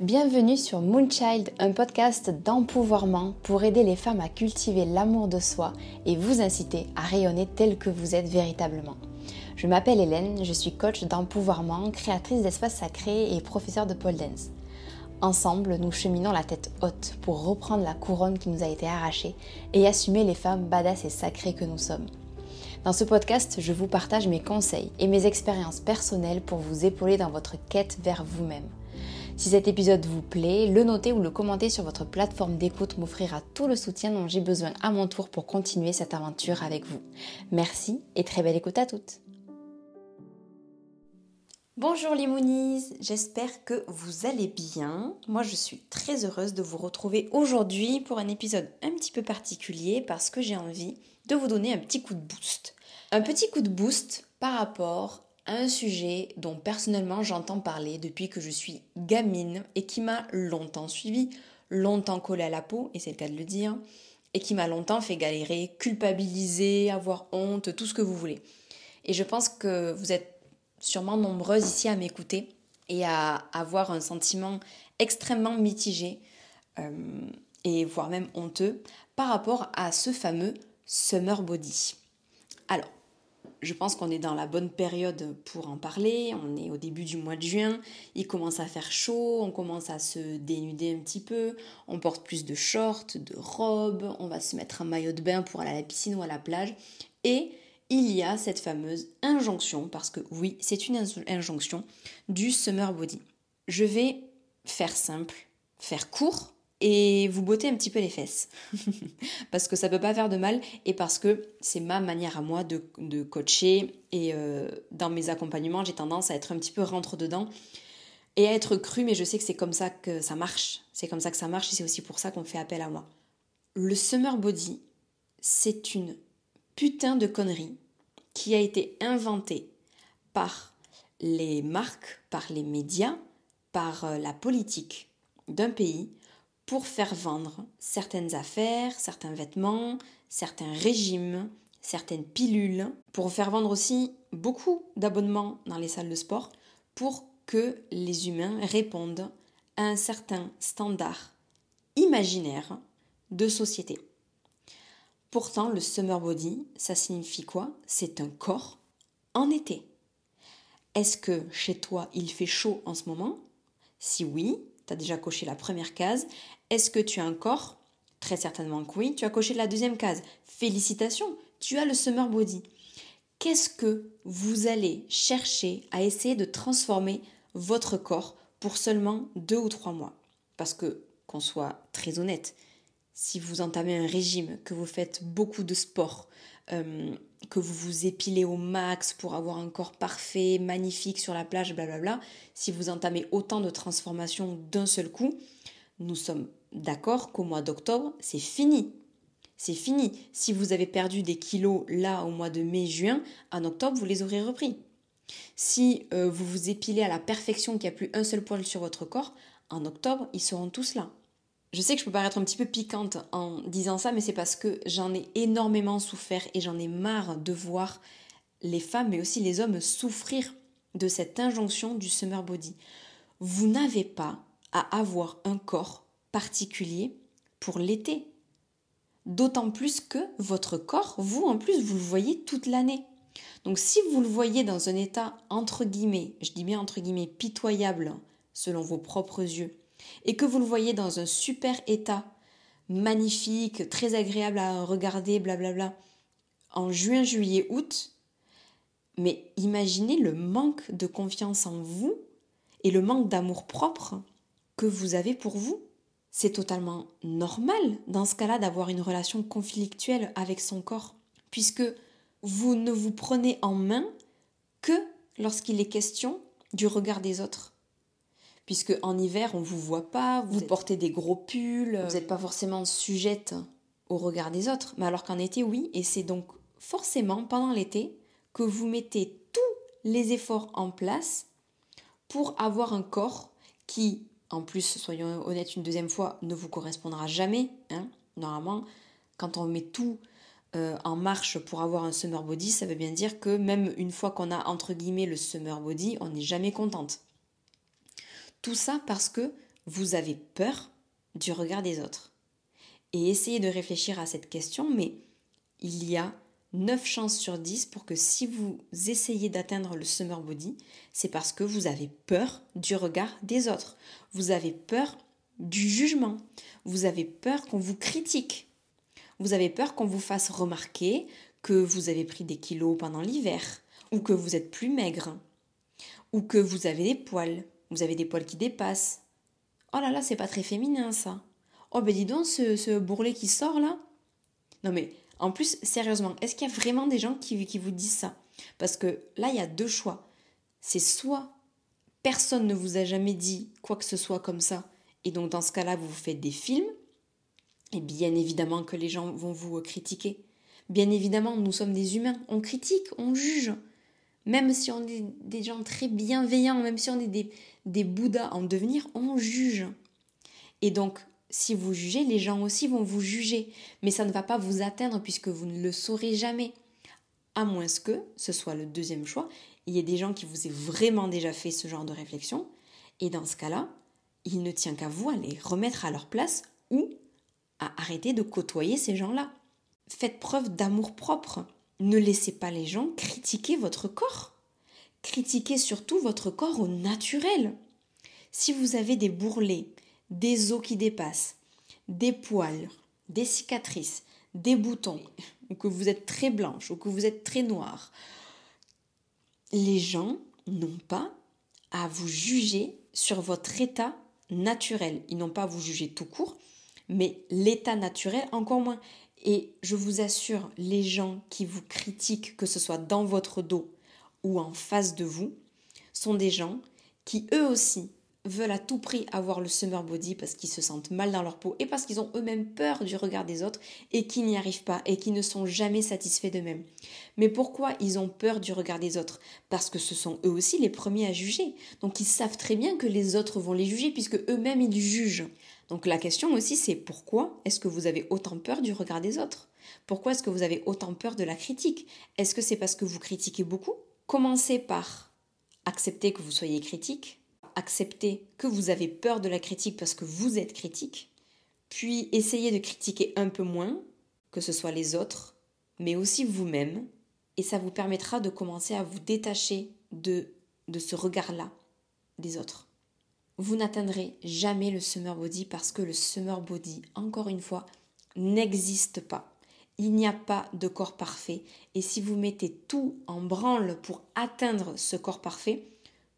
Bienvenue sur Moonchild, un podcast d'empouvoirment pour aider les femmes à cultiver l'amour de soi et vous inciter à rayonner tel que vous êtes véritablement. Je m'appelle Hélène, je suis coach d'empouvoirment, créatrice d'espaces sacrés et professeure de pole dance. Ensemble, nous cheminons la tête haute pour reprendre la couronne qui nous a été arrachée et assumer les femmes badass et sacrées que nous sommes. Dans ce podcast, je vous partage mes conseils et mes expériences personnelles pour vous épauler dans votre quête vers vous-même. Si cet épisode vous plaît, le noter ou le commenter sur votre plateforme d'écoute m'offrira tout le soutien dont j'ai besoin à mon tour pour continuer cette aventure avec vous. Merci et très belle écoute à toutes. Bonjour les j'espère que vous allez bien. Moi je suis très heureuse de vous retrouver aujourd'hui pour un épisode un petit peu particulier parce que j'ai envie de vous donner un petit coup de boost. Un petit coup de boost par rapport un sujet dont personnellement j'entends parler depuis que je suis gamine et qui m'a longtemps suivi, longtemps collé à la peau, et c'est le cas de le dire, et qui m'a longtemps fait galérer, culpabiliser, avoir honte, tout ce que vous voulez. Et je pense que vous êtes sûrement nombreuses ici à m'écouter et à avoir un sentiment extrêmement mitigé euh, et voire même honteux par rapport à ce fameux summer body. Alors, je pense qu'on est dans la bonne période pour en parler. On est au début du mois de juin, il commence à faire chaud, on commence à se dénuder un petit peu, on porte plus de shorts, de robes, on va se mettre un maillot de bain pour aller à la piscine ou à la plage. Et il y a cette fameuse injonction, parce que oui, c'est une injonction, du summer body. Je vais faire simple, faire court, et vous bottez un petit peu les fesses. parce que ça peut pas faire de mal et parce que c'est ma manière à moi de, coacher et euh, dans mes accompagnements, j'ai tendance à être un petit peu rentre dedans et à être cru, mais je sais que c'est comme ça que ça marche. C'est comme ça que ça marche et c'est aussi pour ça qu'on fait appel à moi. Le summer body, c'est une putain de connerie qui a été inventée par les marques, par les médias, par euh, la politique d'un pays pour faire vendre certaines affaires, certains vêtements, certains régimes, certaines pilules, pour faire vendre aussi beaucoup d'abonnements dans les salles de sport pour que les humains répondent à un certain standard imaginaire de société. Pourtant, le summer body, ça signifie quoi? C'est un corps en été. Est-ce que chez toi il fait chaud en ce moment? Si oui, déjà coché la première case. Est-ce que tu as un corps? Très certainement que oui. Tu as coché la deuxième case. Félicitations, tu as le summer body. Qu'est-ce que vous allez chercher à essayer de transformer votre corps pour seulement deux ou trois mois? Parce que, qu'on soit très honnête, si vous entamez un régime, que vous faites beaucoup de sport, euh, que vous vous épilez au max pour avoir un corps parfait, magnifique sur la plage, blablabla, si vous entamez autant de transformations d'un seul coup, nous sommes d'accord qu'au mois d'octobre, c'est fini. C'est fini. Si vous avez perdu des kilos là au mois de mai-juin, en octobre, vous les aurez repris. Si euh, vous vous épilez à la perfection qu'il n'y a plus un seul poil sur votre corps, en octobre, ils seront tous là. Je sais que je peux paraître un petit peu piquante en disant ça, mais c'est parce que j'en ai énormément souffert et j'en ai marre de voir les femmes, mais aussi les hommes souffrir de cette injonction du summer body. Vous n'avez pas à avoir un corps particulier pour l'été. D'autant plus que votre corps, vous en plus, vous le voyez toute l'année. Donc si vous le voyez dans un état entre guillemets, je dis bien entre guillemets pitoyable selon vos propres yeux, et que vous le voyez dans un super état, magnifique, très agréable à regarder, blablabla, en juin, juillet, août, mais imaginez le manque de confiance en vous et le manque d'amour propre que vous avez pour vous c'est totalement normal dans ce cas-là d'avoir une relation conflictuelle avec son corps, puisque vous ne vous prenez en main que lorsqu'il est question du regard des autres. Puisque en hiver, on ne vous voit pas, vous, portez des gros pulls, vous n'êtes pas forcément sujette au regard des autres, mais alors qu'en été, oui, et c'est donc forcément pendant l'été que vous mettez tous les efforts en place pour avoir un corps qui en plus, soyons honnêtes une deuxième fois, ne vous correspondra jamais. Hein. Normalement, quand on met tout euh, en marche pour avoir un summer body, ça veut bien dire que même une fois qu'on a entre guillemets le summer body, on n'est jamais contente. Tout ça parce que vous avez peur du regard des autres Et essayez de réfléchir à cette question, mais il y a 9 chances sur 10 pour que si vous essayez d'atteindre le summer body, c'est parce que vous avez peur du regard des autres. Vous avez peur du jugement. Vous avez peur qu'on vous critique. Vous avez peur qu'on vous fasse remarquer que vous avez pris des kilos pendant l'hiver, ou que vous êtes plus maigre, ou que vous avez des poils, vous avez des poils qui dépassent. Oh là là, c'est pas très féminin ça. Oh ben dis donc, ce, ce bourrelet qui sort là. Non mais en plus, sérieusement, est-ce qu'il y a vraiment des gens qui, qui vous disent ça? Parce que là, il y a deux choix. C'est soit personne ne vous a jamais dit quoi que ce soit comme ça, et donc dans ce cas-là, vous faites des films, et bien évidemment que les gens vont vous critiquer. Bien évidemment, nous sommes des humains, on critique, on juge. Même si on est des gens très bienveillants, même si on est des, Bouddhas en devenir, on juge. Et donc, si vous jugez, les gens aussi vont vous juger. Mais ça ne va pas vous atteindre puisque vous ne le saurez jamais. À moins que ce soit le deuxième choix, il y ait des gens qui vous aient vraiment déjà fait ce genre de réflexion. Et dans ce cas-là, il ne tient qu'à vous à les remettre à leur place ou à arrêter de côtoyer ces gens-là. Faites preuve d'amour propre. Ne laissez pas les gens critiquer votre corps. Critiquez surtout votre corps au naturel. Si vous avez des bourrelets, des os qui dépassent, des poils, des cicatrices, des boutons, ou que vous êtes très blanche, ou que vous êtes très noire, les gens n'ont pas à vous juger sur votre état naturel. Ils n'ont pas à vous juger tout court, mais l'état naturel encore moins. Et je vous assure, les gens qui vous critiquent, que ce soit dans votre dos ou en face de vous, sont des gens qui eux aussi veulent à tout prix avoir le summer body parce qu'ils se sentent mal dans leur peau et parce qu'ils ont eux-mêmes peur du regard des autres et qui n'y arrivent pas et qui ne sont jamais satisfaits d'eux-mêmes. Mais pourquoi ils ont peur du regard des autres? Parce que ce sont eux aussi les premiers à juger. Donc ils savent très bien que les autres vont les juger puisque eux-mêmes ils jugent. Donc la question aussi c'est pourquoi est-ce que vous avez autant peur du regard des autres? Pourquoi est-ce que vous avez autant peur de la critique? Est-ce que c'est parce que vous critiquez beaucoup? Commencez par accepter que vous soyez critique accepter que vous avez peur de la critique parce que vous êtes critique, puis essayez de critiquer un peu moins, que ce soit les autres, mais aussi vous-même, et ça vous permettra de commencer à vous détacher de, de ce regard-là des autres. Vous n'atteindrez jamais le summer body parce que le summer body, encore une fois, n'existe pas. Il n'y a pas de corps parfait et si vous mettez tout en branle pour atteindre ce corps parfait,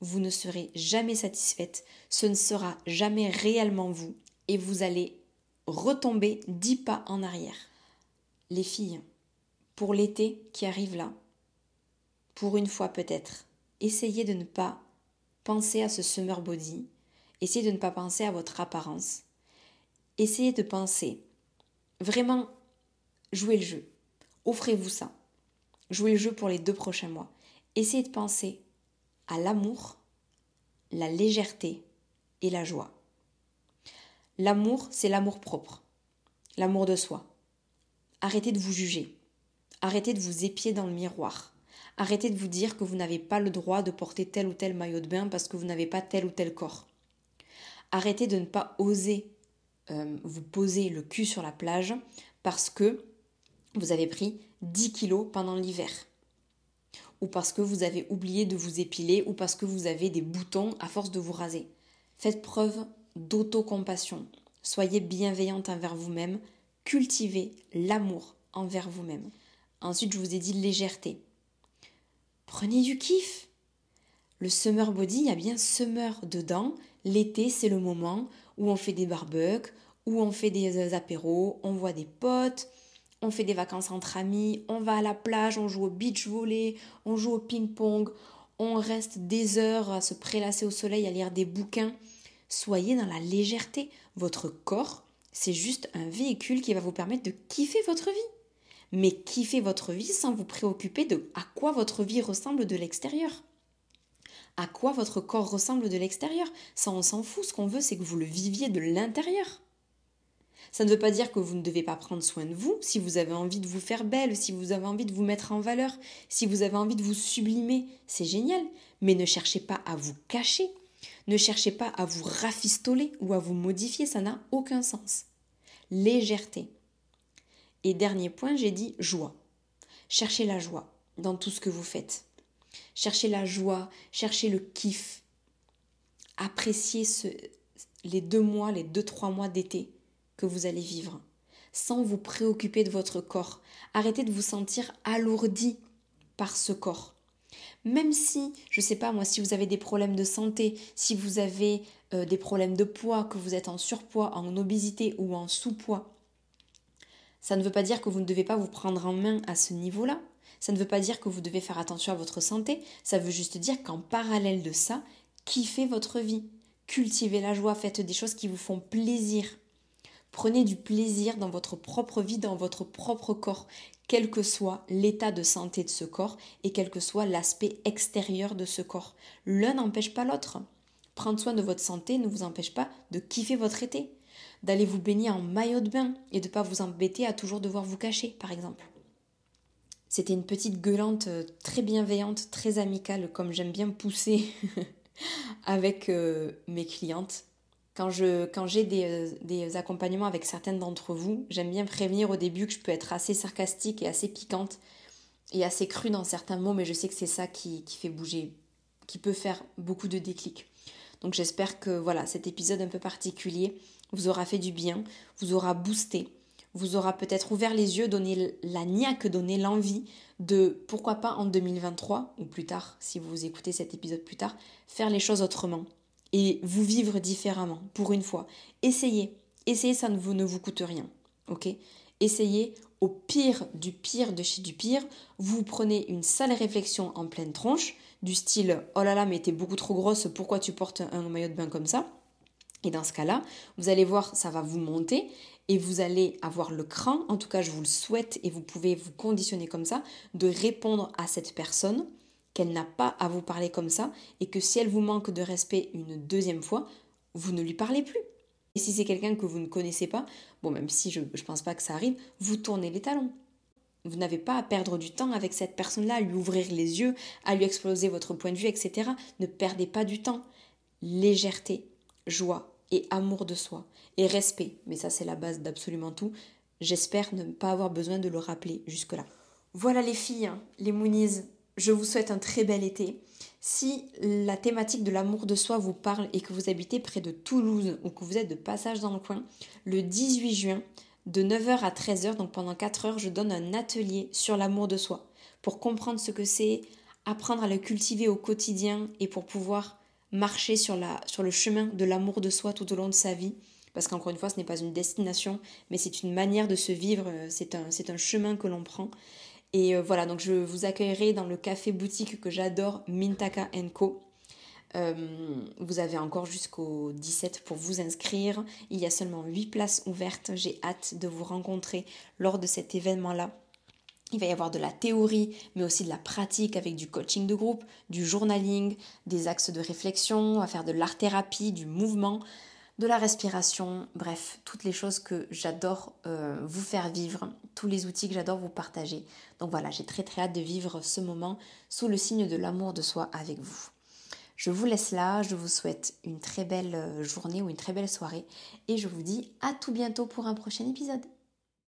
vous ne serez jamais satisfaite, ce ne sera jamais réellement vous, et vous allez retomber dix pas en arrière. Les filles, pour l'été qui arrive là, pour une fois peut-être, essayez de ne pas penser à ce summer body, essayez de ne pas penser à votre apparence, essayez de penser, vraiment, jouez le jeu, offrez-vous ça, jouez le jeu pour les deux prochains mois, essayez de penser à l'amour, la légèreté et la joie. L'amour, c'est l'amour propre, l'amour de soi. Arrêtez de vous juger, arrêtez de vous épier dans le miroir, arrêtez de vous dire que vous n'avez pas le droit de porter tel ou tel maillot de bain parce que vous n'avez pas tel ou tel corps. Arrêtez de ne pas oser euh, vous poser le cul sur la plage parce que vous avez pris 10 kilos pendant l'hiver ou parce que vous avez oublié de vous épiler, ou parce que vous avez des boutons à force de vous raser. Faites preuve d'autocompassion. Soyez bienveillante envers vous-même. Cultivez l'amour envers vous-même. Ensuite, je vous ai dit légèreté. Prenez du kiff. Le summer body, il y a bien summer dedans. L'été, c'est le moment où on fait des barbecues, où on fait des apéros, on voit des potes, on fait des vacances entre amis, on va à la plage, on joue au beach volley, on joue au ping-pong, on reste des heures à se prélasser au soleil, à lire des bouquins. Soyez dans la légèreté. Votre corps, c'est juste un véhicule qui va vous permettre de kiffer votre vie. Mais kiffer votre vie sans vous préoccuper de à quoi votre vie ressemble de l'extérieur. À quoi votre corps ressemble de l'extérieur. Ça, on s'en fout. Ce qu'on veut, c'est que vous le viviez de l'intérieur. Ça ne veut pas dire que vous ne devez pas prendre soin de vous. Si vous avez envie de vous faire belle, si vous avez envie de vous mettre en valeur, si vous avez envie de vous sublimer, c'est génial. Mais ne cherchez pas à vous cacher. Ne cherchez pas à vous rafistoler ou à vous modifier, ça n'a aucun sens. Légèreté. Et dernier point, j'ai dit joie. Cherchez la joie dans tout ce que vous faites. Cherchez la joie, cherchez le kiff. Appréciez ce, les deux mois, les deux, trois mois d'été que vous allez vivre, sans vous préoccuper de votre corps. Arrêtez de vous sentir alourdi par ce corps. Même si, je ne sais pas moi, si vous avez des problèmes de santé, si vous avez euh, des problèmes de poids, que vous êtes en surpoids, en obésité ou en sous-poids, ça ne veut pas dire que vous ne devez pas vous prendre en main à ce niveau-là. Ça ne veut pas dire que vous devez faire attention à votre santé. Ça veut juste dire qu'en parallèle de ça, kiffez votre vie. Cultivez la joie, faites des choses qui vous font plaisir. Prenez du plaisir dans votre propre vie, dans votre propre corps, quel que soit l'état de santé de ce corps et quel que soit l'aspect extérieur de ce corps. L'un n'empêche pas l'autre. Prendre soin de votre santé ne vous empêche pas de kiffer votre été, d'aller vous baigner en maillot de bain et de ne pas vous embêter à toujours devoir vous cacher, par exemple. C'était une petite gueulante euh, très bienveillante, très amicale, comme j'aime bien pousser avec euh, mes clientes. Quand, je, quand j'ai des, euh, des, accompagnements avec certaines d'entre vous, j'aime bien prévenir au début que je peux être assez sarcastique et assez piquante et assez crue dans certains mots, mais je sais que c'est ça qui, qui fait bouger, qui peut faire beaucoup de déclics. Donc j'espère que voilà, cet épisode un peu particulier vous aura fait du bien, vous aura boosté, vous aura peut-être ouvert les yeux, donné la niaque, donné l'envie de, pourquoi pas en 2023, ou plus tard, si vous écoutez cet épisode plus tard, faire les choses autrement et vous vivre différemment, pour une fois. Essayez, essayez, ça ne vous, ne vous coûte rien, ok? Essayez, au pire du pire de chez du pire, vous prenez une sale réflexion en pleine tronche, du style « Oh là là, mais t'es beaucoup trop grosse, pourquoi tu portes un maillot de bain comme ça ?» Et dans ce cas-là, vous allez voir, ça va vous monter et vous allez avoir le cran, en tout cas je vous le souhaite et vous pouvez vous conditionner comme ça, de répondre à cette personne qu'elle n'a pas à vous parler comme ça et que si elle vous manque de respect une deuxième fois, vous ne lui parlez plus. Et si c'est quelqu'un que vous ne connaissez pas, bon même si je ne pense pas que ça arrive, vous tournez les talons. Vous n'avez pas à perdre du temps avec cette personne-là, à lui ouvrir les yeux, à lui exploser votre point de vue, etc. Ne perdez pas du temps. Légèreté, joie, et amour de soi et respect. Mais ça, c'est la base d'absolument tout. J'espère ne pas avoir besoin de le rappeler jusque-là. Voilà les filles, hein, les Moonies, je vous souhaite un très bel été. Si la thématique de l'amour de soi vous parle et que vous habitez près de Toulouse ou que vous êtes de passage dans le coin, le 18 juin, de 9h à 13h, donc pendant 4 heures, je donne un atelier sur l'amour de soi pour comprendre ce que c'est, apprendre à le cultiver au quotidien et pour pouvoir marcher sur, le chemin de l'amour de soi tout au long de sa vie. Parce qu'encore une fois, ce n'est pas une destination, mais c'est une manière de se vivre, euh, c'est un, chemin que l'on prend. Et euh, voilà, donc je vous accueillerai dans le café boutique que j'adore, Mintaka Co. Euh, vous avez encore jusqu'au 17 pour vous inscrire. Il y a seulement 8 places ouvertes. J'ai hâte de vous rencontrer lors de cet événement-là. Il va y avoir de la théorie, mais aussi de la pratique avec du coaching de groupe, du journaling, des axes de réflexion, à faire de l'art-thérapie, du mouvement, de la respiration, bref, toutes les choses que j'adore euh, vous faire vivre, tous les outils que j'adore vous partager. Donc voilà, j'ai très très hâte de vivre ce moment sous le signe de l'amour de soi avec vous. Je vous laisse là, je vous souhaite une très belle euh, journée ou une très belle soirée et je vous dis à tout bientôt pour un prochain épisode.